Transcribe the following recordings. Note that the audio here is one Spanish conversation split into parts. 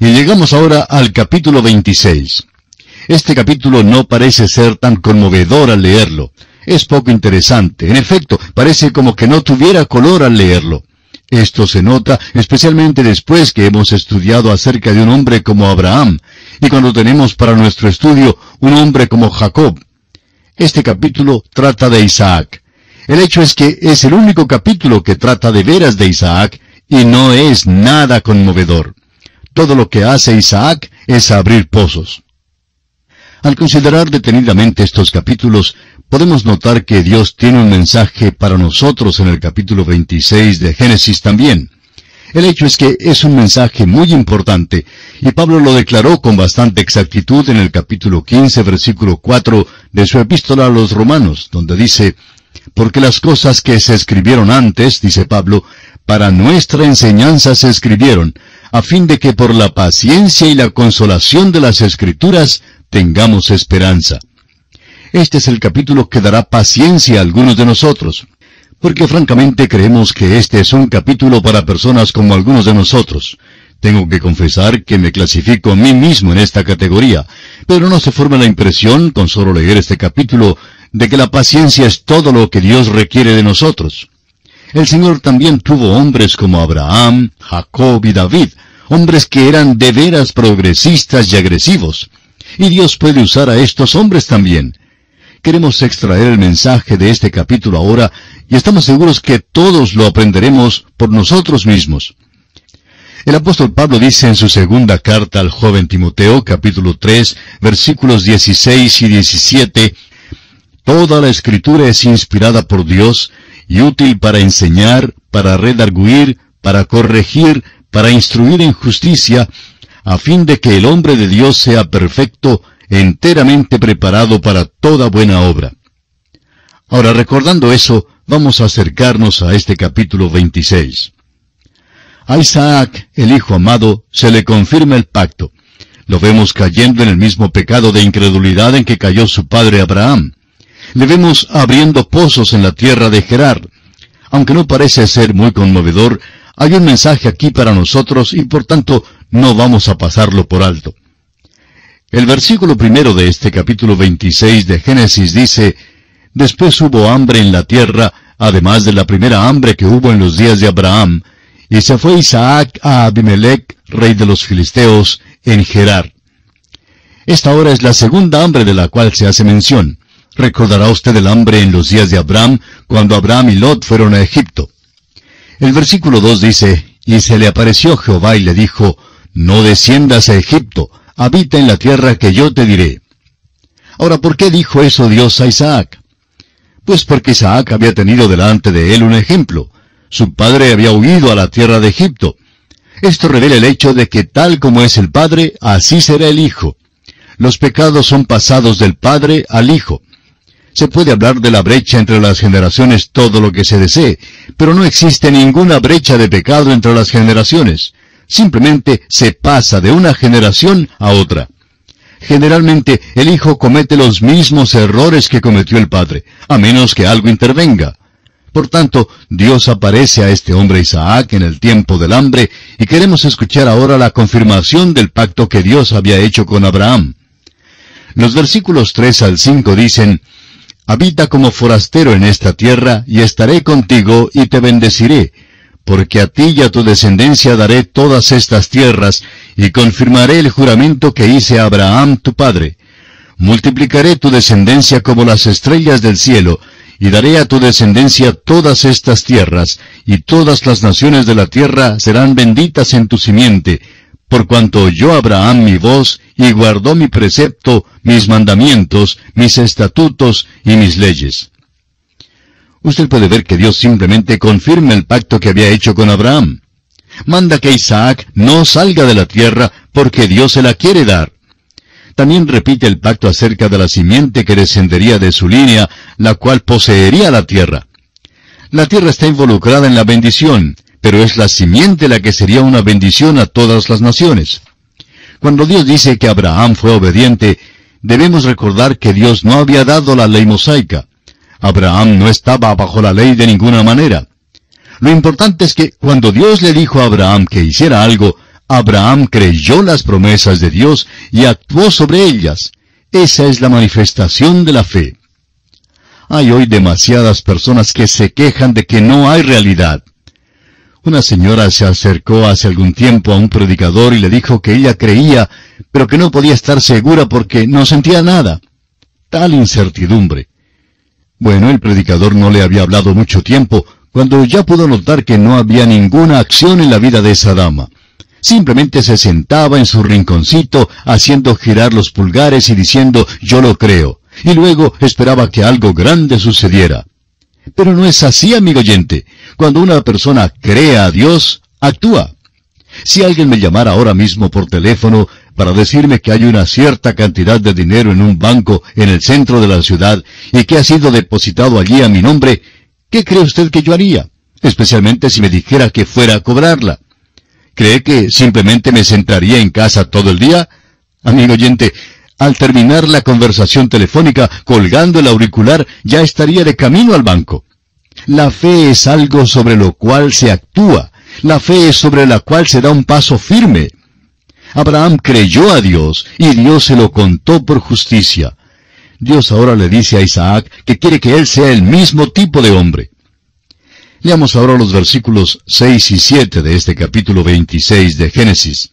Y llegamos ahora al capítulo 26. Este capítulo no parece ser tan conmovedor al leerlo. Es poco interesante. En efecto, parece como que no tuviera color al leerlo. Esto se nota especialmente después que hemos estudiado acerca de un hombre como Abraham, y cuando tenemos para nuestro estudio un hombre como Jacob. Este capítulo trata de Isaac. El hecho es que es el único capítulo que trata de veras de Isaac, y no es nada conmovedor. Todo lo que hace Isaac es abrir pozos. Al considerar detenidamente estos capítulos, podemos notar que Dios tiene un mensaje para nosotros en el capítulo 26 de Génesis también. El hecho es que es un mensaje muy importante, y Pablo lo declaró con bastante exactitud en el capítulo 15, versículo 4 de su epístola a los romanos, donde dice, Porque las cosas que se escribieron antes, dice Pablo, para nuestra enseñanza se escribieron, a fin de que por la paciencia y la consolación de las escrituras tengamos esperanza. Este es el capítulo que dará paciencia a algunos de nosotros, porque francamente creemos que este es un capítulo para personas como algunos de nosotros. Tengo que confesar que me clasifico a mí mismo en esta categoría, pero no se forma la impresión, con solo leer este capítulo, de que la paciencia es todo lo que Dios requiere de nosotros. El Señor también tuvo hombres como Abraham, Jacob y David, hombres que eran de veras progresistas y agresivos. Y Dios puede usar a estos hombres también. Queremos extraer el mensaje de este capítulo ahora y estamos seguros que todos lo aprenderemos por nosotros mismos. El apóstol Pablo dice en su segunda carta al joven Timoteo, capítulo 3, versículos 16 y 17, Toda la escritura es inspirada por Dios y útil para enseñar, para redarguir, para corregir, para instruir en justicia, a fin de que el hombre de Dios sea perfecto, enteramente preparado para toda buena obra. Ahora, recordando eso, vamos a acercarnos a este capítulo 26. A Isaac, el hijo amado, se le confirma el pacto. Lo vemos cayendo en el mismo pecado de incredulidad en que cayó su padre Abraham. Le vemos abriendo pozos en la tierra de Gerar. Aunque no parece ser muy conmovedor, hay un mensaje aquí para nosotros y por tanto no vamos a pasarlo por alto. El versículo primero de este capítulo 26 de Génesis dice, Después hubo hambre en la tierra, además de la primera hambre que hubo en los días de Abraham, y se fue Isaac a Abimelech, rey de los filisteos, en Gerar. Esta hora es la segunda hambre de la cual se hace mención. Recordará usted el hambre en los días de Abraham, cuando Abraham y Lot fueron a Egipto. El versículo 2 dice, Y se le apareció Jehová y le dijo, No desciendas a Egipto, habita en la tierra que yo te diré. Ahora, ¿por qué dijo eso Dios a Isaac? Pues porque Isaac había tenido delante de él un ejemplo. Su padre había huido a la tierra de Egipto. Esto revela el hecho de que tal como es el padre, así será el hijo. Los pecados son pasados del padre al hijo. Se puede hablar de la brecha entre las generaciones todo lo que se desee, pero no existe ninguna brecha de pecado entre las generaciones simplemente se pasa de una generación a otra. Generalmente el hijo comete los mismos errores que cometió el padre, a menos que algo intervenga. Por tanto, Dios aparece a este hombre Isaac en el tiempo del hambre y queremos escuchar ahora la confirmación del pacto que Dios había hecho con Abraham. Los versículos 3 al 5 dicen, Habita como forastero en esta tierra y estaré contigo y te bendeciré porque a ti y a tu descendencia daré todas estas tierras, y confirmaré el juramento que hice a Abraham tu padre. Multiplicaré tu descendencia como las estrellas del cielo, y daré a tu descendencia todas estas tierras, y todas las naciones de la tierra serán benditas en tu simiente, por cuanto oyó Abraham mi voz, y guardó mi precepto, mis mandamientos, mis estatutos y mis leyes usted puede ver que Dios simplemente confirma el pacto que había hecho con Abraham. Manda que Isaac no salga de la tierra porque Dios se la quiere dar. También repite el pacto acerca de la simiente que descendería de su línea, la cual poseería la tierra. La tierra está involucrada en la bendición, pero es la simiente la que sería una bendición a todas las naciones. Cuando Dios dice que Abraham fue obediente, debemos recordar que Dios no había dado la ley mosaica. Abraham no estaba bajo la ley de ninguna manera. Lo importante es que cuando Dios le dijo a Abraham que hiciera algo, Abraham creyó las promesas de Dios y actuó sobre ellas. Esa es la manifestación de la fe. Hay hoy demasiadas personas que se quejan de que no hay realidad. Una señora se acercó hace algún tiempo a un predicador y le dijo que ella creía, pero que no podía estar segura porque no sentía nada. Tal incertidumbre. Bueno, el predicador no le había hablado mucho tiempo, cuando ya pudo notar que no había ninguna acción en la vida de esa dama. Simplemente se sentaba en su rinconcito haciendo girar los pulgares y diciendo yo lo creo, y luego esperaba que algo grande sucediera. Pero no es así, amigo oyente. Cuando una persona cree a Dios, actúa. Si alguien me llamara ahora mismo por teléfono para decirme que hay una cierta cantidad de dinero en un banco en el centro de la ciudad y que ha sido depositado allí a mi nombre, ¿qué cree usted que yo haría? Especialmente si me dijera que fuera a cobrarla. ¿Cree que simplemente me sentaría en casa todo el día? Amigo oyente, al terminar la conversación telefónica, colgando el auricular, ya estaría de camino al banco. La fe es algo sobre lo cual se actúa. La fe es sobre la cual se da un paso firme. Abraham creyó a Dios y Dios se lo contó por justicia. Dios ahora le dice a Isaac que quiere que él sea el mismo tipo de hombre. Leamos ahora los versículos 6 y 7 de este capítulo 26 de Génesis.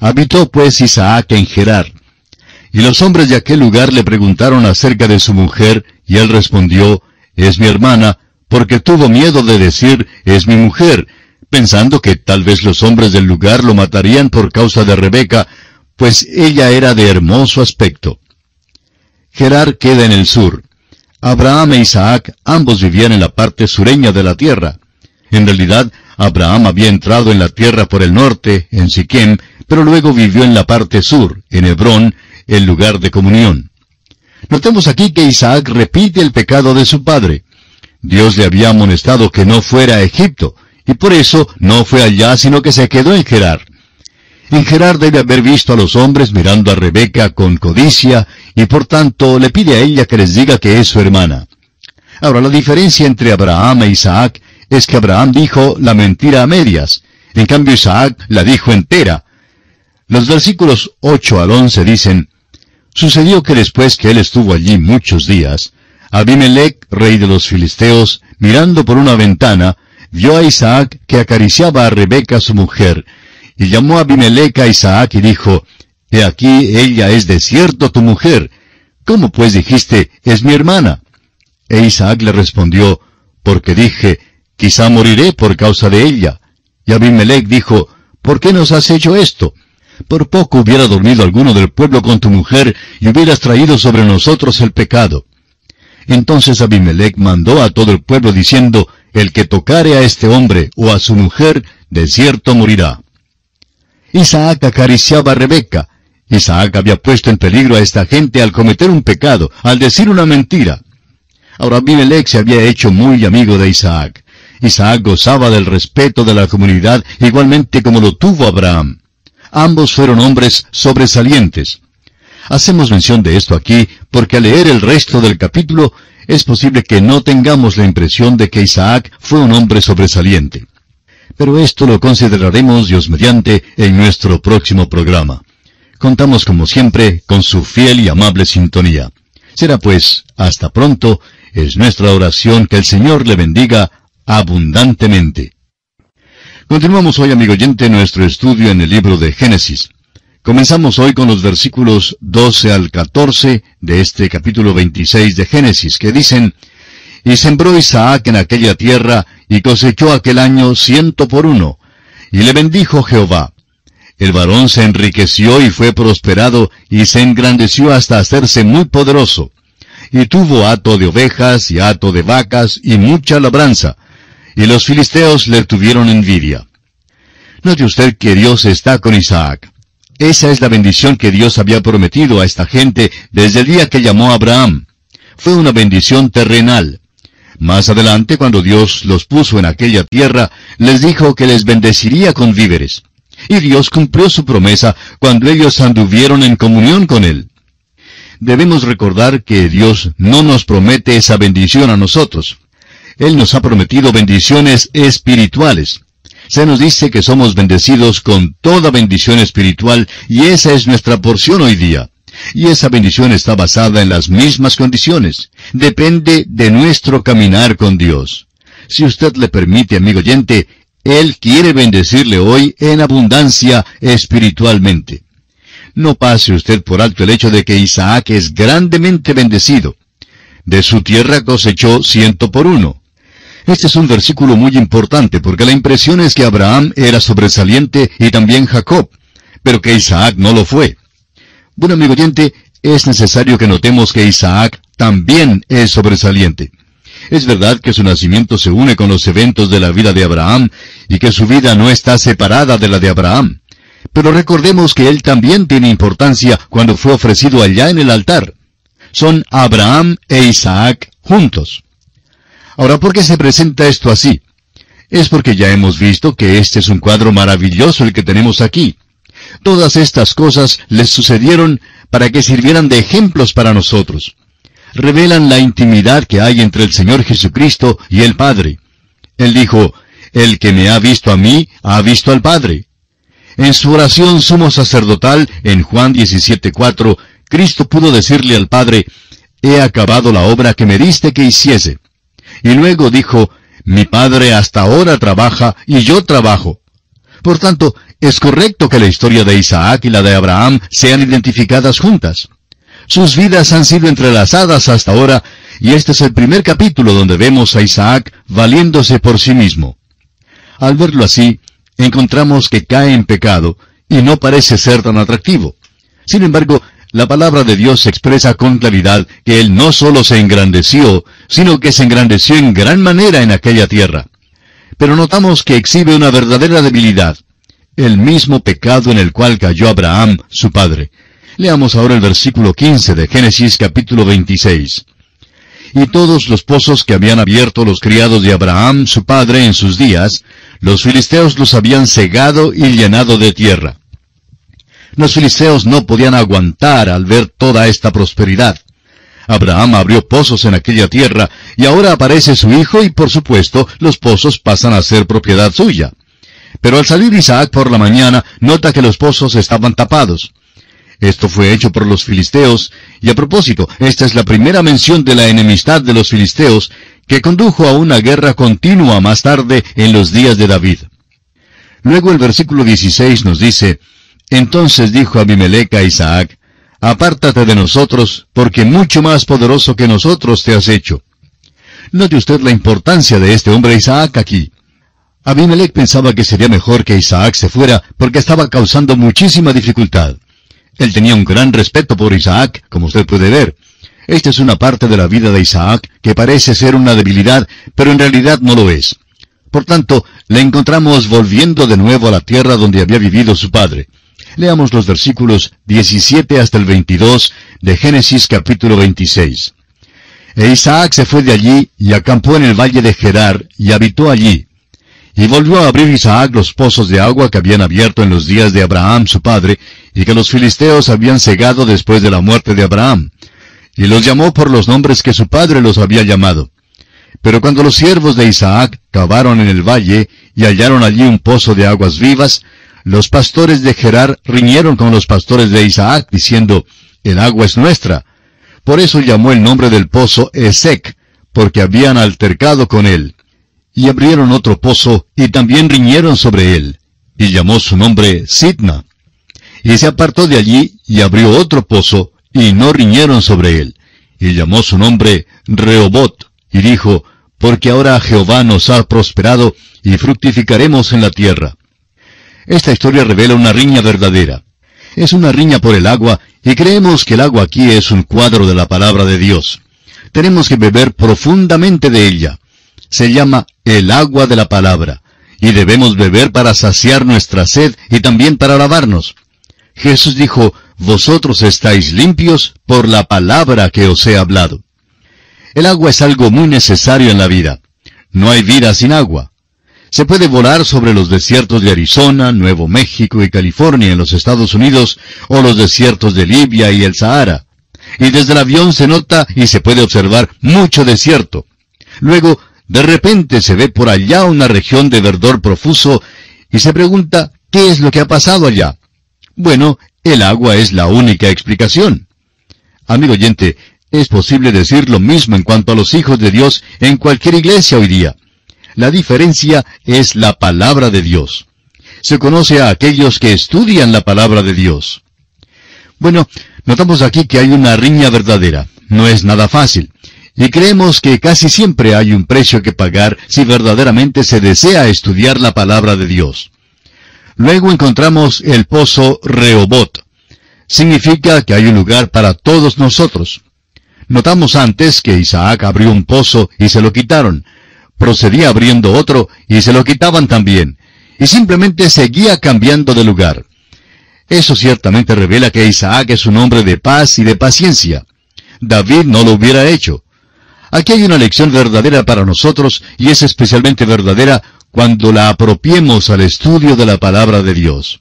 Habitó pues Isaac en Gerar. Y los hombres de aquel lugar le preguntaron acerca de su mujer, y él respondió, Es mi hermana, porque tuvo miedo de decir, Es mi mujer, pensando que tal vez los hombres del lugar lo matarían por causa de Rebeca, pues ella era de hermoso aspecto. Gerar queda en el sur. Abraham e Isaac ambos vivían en la parte sureña de la tierra. En realidad, Abraham había entrado en la tierra por el norte, en Siquem, pero luego vivió en la parte sur, en Hebrón, el lugar de comunión. Notemos aquí que Isaac repite el pecado de su padre. Dios le había amonestado que no fuera a Egipto, y por eso no fue allá, sino que se quedó en Gerar. En Gerar debe haber visto a los hombres mirando a Rebeca con codicia, y por tanto le pide a ella que les diga que es su hermana. Ahora, la diferencia entre Abraham e Isaac es que Abraham dijo la mentira a medias, en cambio Isaac la dijo entera. Los versículos 8 al 11 dicen, Sucedió que después que él estuvo allí muchos días, Abimelech, rey de los filisteos, mirando por una ventana, vio a Isaac que acariciaba a Rebeca su mujer, y llamó a Abimelech a Isaac y dijo, He aquí ella es de cierto tu mujer. ¿Cómo pues dijiste, es mi hermana? E Isaac le respondió, Porque dije, quizá moriré por causa de ella. Y Abimelech dijo, ¿por qué nos has hecho esto? Por poco hubiera dormido alguno del pueblo con tu mujer y hubieras traído sobre nosotros el pecado. Entonces Abimelech mandó a todo el pueblo diciendo, El que tocare a este hombre o a su mujer, de cierto morirá. Isaac acariciaba a Rebeca. Isaac había puesto en peligro a esta gente al cometer un pecado, al decir una mentira. Ahora Abimelech se había hecho muy amigo de Isaac. Isaac gozaba del respeto de la comunidad igualmente como lo tuvo Abraham. Ambos fueron hombres sobresalientes. Hacemos mención de esto aquí porque al leer el resto del capítulo es posible que no tengamos la impresión de que Isaac fue un hombre sobresaliente. Pero esto lo consideraremos, Dios mediante, en nuestro próximo programa. Contamos como siempre con su fiel y amable sintonía. Será pues, hasta pronto, es nuestra oración que el Señor le bendiga abundantemente. Continuamos hoy, amigo oyente, nuestro estudio en el libro de Génesis. Comenzamos hoy con los versículos 12 al 14 de este capítulo 26 de Génesis, que dicen, Y sembró Isaac en aquella tierra, y cosechó aquel año ciento por uno, y le bendijo Jehová. El varón se enriqueció y fue prosperado, y se engrandeció hasta hacerse muy poderoso. Y tuvo hato de ovejas y hato de vacas y mucha labranza, y los filisteos le tuvieron envidia. Note usted que Dios está con Isaac. Esa es la bendición que Dios había prometido a esta gente desde el día que llamó a Abraham. Fue una bendición terrenal. Más adelante, cuando Dios los puso en aquella tierra, les dijo que les bendeciría con víveres. Y Dios cumplió su promesa cuando ellos anduvieron en comunión con Él. Debemos recordar que Dios no nos promete esa bendición a nosotros. Él nos ha prometido bendiciones espirituales. Se nos dice que somos bendecidos con toda bendición espiritual y esa es nuestra porción hoy día. Y esa bendición está basada en las mismas condiciones. Depende de nuestro caminar con Dios. Si usted le permite, amigo oyente, Él quiere bendecirle hoy en abundancia espiritualmente. No pase usted por alto el hecho de que Isaac es grandemente bendecido. De su tierra cosechó ciento por uno. Este es un versículo muy importante porque la impresión es que Abraham era sobresaliente y también Jacob, pero que Isaac no lo fue. Bueno, amigo oyente, es necesario que notemos que Isaac también es sobresaliente. Es verdad que su nacimiento se une con los eventos de la vida de Abraham y que su vida no está separada de la de Abraham. Pero recordemos que él también tiene importancia cuando fue ofrecido allá en el altar. Son Abraham e Isaac juntos. Ahora, ¿por qué se presenta esto así? Es porque ya hemos visto que este es un cuadro maravilloso el que tenemos aquí. Todas estas cosas les sucedieron para que sirvieran de ejemplos para nosotros. Revelan la intimidad que hay entre el Señor Jesucristo y el Padre. Él dijo, El que me ha visto a mí, ha visto al Padre. En su oración sumo sacerdotal, en Juan 17.4, Cristo pudo decirle al Padre, He acabado la obra que me diste que hiciese. Y luego dijo, Mi Padre hasta ahora trabaja y yo trabajo. Por tanto, es correcto que la historia de Isaac y la de Abraham sean identificadas juntas. Sus vidas han sido entrelazadas hasta ahora, y este es el primer capítulo donde vemos a Isaac valiéndose por sí mismo. Al verlo así, encontramos que cae en pecado, y no parece ser tan atractivo. Sin embargo, la palabra de Dios expresa con claridad que Él no solo se engrandeció, sino que se engrandeció en gran manera en aquella tierra. Pero notamos que exhibe una verdadera debilidad, el mismo pecado en el cual cayó Abraham, su padre. Leamos ahora el versículo 15 de Génesis capítulo 26. Y todos los pozos que habían abierto los criados de Abraham, su padre, en sus días, los filisteos los habían cegado y llenado de tierra. Los filisteos no podían aguantar al ver toda esta prosperidad. Abraham abrió pozos en aquella tierra, y ahora aparece su hijo y por supuesto los pozos pasan a ser propiedad suya. Pero al salir Isaac por la mañana, nota que los pozos estaban tapados. Esto fue hecho por los filisteos, y a propósito, esta es la primera mención de la enemistad de los filisteos, que condujo a una guerra continua más tarde en los días de David. Luego el versículo 16 nos dice, entonces dijo Abimelech a Isaac, Apártate de nosotros, porque mucho más poderoso que nosotros te has hecho. Note usted la importancia de este hombre Isaac aquí. Abimelech pensaba que sería mejor que Isaac se fuera porque estaba causando muchísima dificultad. Él tenía un gran respeto por Isaac, como usted puede ver. Esta es una parte de la vida de Isaac que parece ser una debilidad, pero en realidad no lo es. Por tanto, le encontramos volviendo de nuevo a la tierra donde había vivido su padre. Leamos los versículos 17 hasta el 22 de Génesis capítulo 26. E Isaac se fue de allí y acampó en el valle de Gerar y habitó allí. Y volvió a abrir Isaac los pozos de agua que habían abierto en los días de Abraham su padre, y que los filisteos habían cegado después de la muerte de Abraham. Y los llamó por los nombres que su padre los había llamado. Pero cuando los siervos de Isaac cavaron en el valle y hallaron allí un pozo de aguas vivas, los pastores de Gerar riñeron con los pastores de Isaac, diciendo, El agua es nuestra. Por eso llamó el nombre del pozo Esec, porque habían altercado con él. Y abrieron otro pozo, y también riñeron sobre él, y llamó su nombre Sidna. Y se apartó de allí, y abrió otro pozo, y no riñeron sobre él, y llamó su nombre Rehobot, y dijo, Porque ahora Jehová nos ha prosperado, y fructificaremos en la tierra. Esta historia revela una riña verdadera. Es una riña por el agua, y creemos que el agua aquí es un cuadro de la palabra de Dios. Tenemos que beber profundamente de ella. Se llama el agua de la palabra, y debemos beber para saciar nuestra sed y también para lavarnos. Jesús dijo, Vosotros estáis limpios por la palabra que os he hablado. El agua es algo muy necesario en la vida. No hay vida sin agua. Se puede volar sobre los desiertos de Arizona, Nuevo México y California en los Estados Unidos, o los desiertos de Libia y el Sahara. Y desde el avión se nota y se puede observar mucho desierto. Luego, de repente se ve por allá una región de verdor profuso y se pregunta, ¿qué es lo que ha pasado allá? Bueno, el agua es la única explicación. Amigo oyente, es posible decir lo mismo en cuanto a los hijos de Dios en cualquier iglesia hoy día. La diferencia es la palabra de Dios. Se conoce a aquellos que estudian la palabra de Dios. Bueno, notamos aquí que hay una riña verdadera. No es nada fácil. Y creemos que casi siempre hay un precio que pagar si verdaderamente se desea estudiar la palabra de Dios. Luego encontramos el pozo Rehobot. Significa que hay un lugar para todos nosotros. Notamos antes que Isaac abrió un pozo y se lo quitaron. Procedía abriendo otro y se lo quitaban también. Y simplemente seguía cambiando de lugar. Eso ciertamente revela que Isaac es un hombre de paz y de paciencia. David no lo hubiera hecho. Aquí hay una lección verdadera para nosotros y es especialmente verdadera cuando la apropiemos al estudio de la palabra de Dios.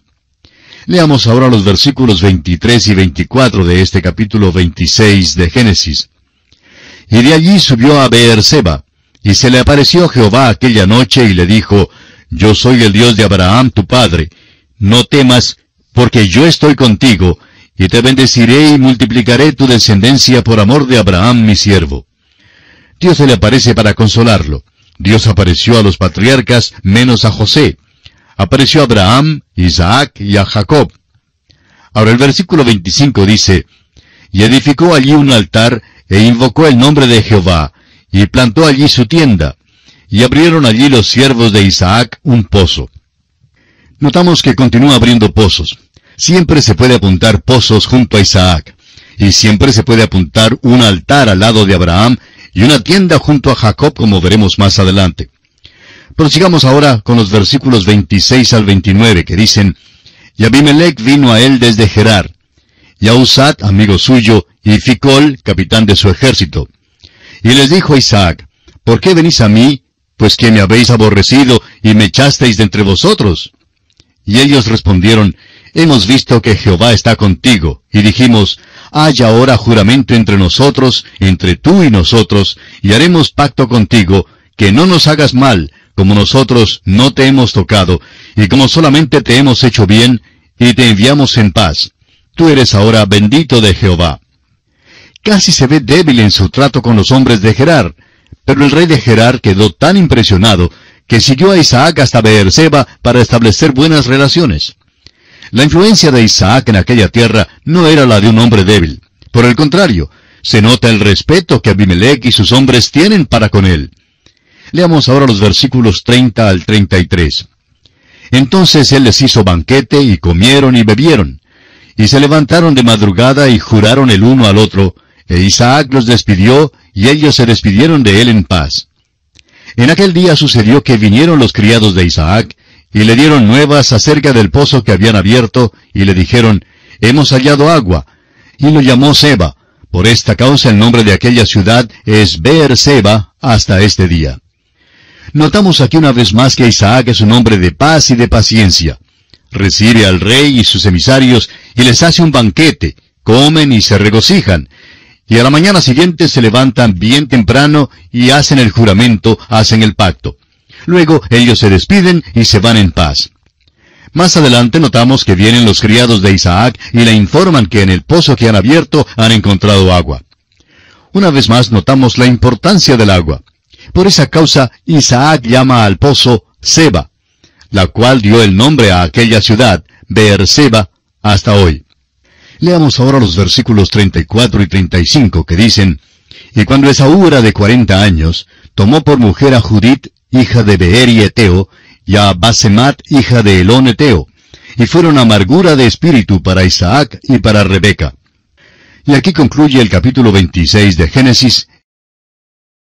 Leamos ahora los versículos 23 y 24 de este capítulo 26 de Génesis. Y de allí subió a Beerseba, y se le apareció Jehová aquella noche y le dijo, Yo soy el Dios de Abraham tu padre, no temas, porque yo estoy contigo, y te bendeciré y multiplicaré tu descendencia por amor de Abraham mi siervo. Dios se le aparece para consolarlo. Dios apareció a los patriarcas menos a José. Apareció a Abraham, Isaac y a Jacob. Ahora el versículo 25 dice, Y edificó allí un altar e invocó el nombre de Jehová, y plantó allí su tienda, y abrieron allí los siervos de Isaac un pozo. Notamos que continúa abriendo pozos. Siempre se puede apuntar pozos junto a Isaac. Y siempre se puede apuntar un altar al lado de Abraham y una tienda junto a Jacob, como veremos más adelante. Prosigamos ahora con los versículos 26 al 29, que dicen, Y Abimelech vino a él desde Gerar, y a amigo suyo, y Ficol, capitán de su ejército. Y les dijo Isaac, ¿Por qué venís a mí, pues que me habéis aborrecido y me echasteis de entre vosotros? Y ellos respondieron, hemos visto que Jehová está contigo, y dijimos, haya ahora juramento entre nosotros, entre tú y nosotros, y haremos pacto contigo, que no nos hagas mal, como nosotros no te hemos tocado, y como solamente te hemos hecho bien, y te enviamos en paz. Tú eres ahora bendito de Jehová. Casi se ve débil en su trato con los hombres de Gerar, pero el rey de Gerar quedó tan impresionado que siguió a Isaac hasta Beerseba para establecer buenas relaciones. La influencia de Isaac en aquella tierra no era la de un hombre débil. Por el contrario, se nota el respeto que Abimelech y sus hombres tienen para con él. Leamos ahora los versículos 30 al 33. Entonces él les hizo banquete y comieron y bebieron. Y se levantaron de madrugada y juraron el uno al otro, e Isaac los despidió, y ellos se despidieron de él en paz. En aquel día sucedió que vinieron los criados de Isaac, y le dieron nuevas acerca del pozo que habían abierto, y le dijeron, Hemos hallado agua. Y lo llamó Seba. Por esta causa el nombre de aquella ciudad es Beer Seba hasta este día. Notamos aquí una vez más que Isaac es un hombre de paz y de paciencia. Recibe al rey y sus emisarios y les hace un banquete, comen y se regocijan. Y a la mañana siguiente se levantan bien temprano y hacen el juramento, hacen el pacto. Luego ellos se despiden y se van en paz. Más adelante notamos que vienen los criados de Isaac y le informan que en el pozo que han abierto han encontrado agua. Una vez más notamos la importancia del agua. Por esa causa Isaac llama al pozo Seba, la cual dio el nombre a aquella ciudad, Beerseba, hasta hoy. Leamos ahora los versículos 34 y 35 que dicen, Y cuando Esaú era de cuarenta años, tomó por mujer a Judith, hija de Beeri Eteo, y a Basemat, hija de Elón Eteo, y fueron amargura de espíritu para Isaac y para Rebeca. Y aquí concluye el capítulo 26 de Génesis,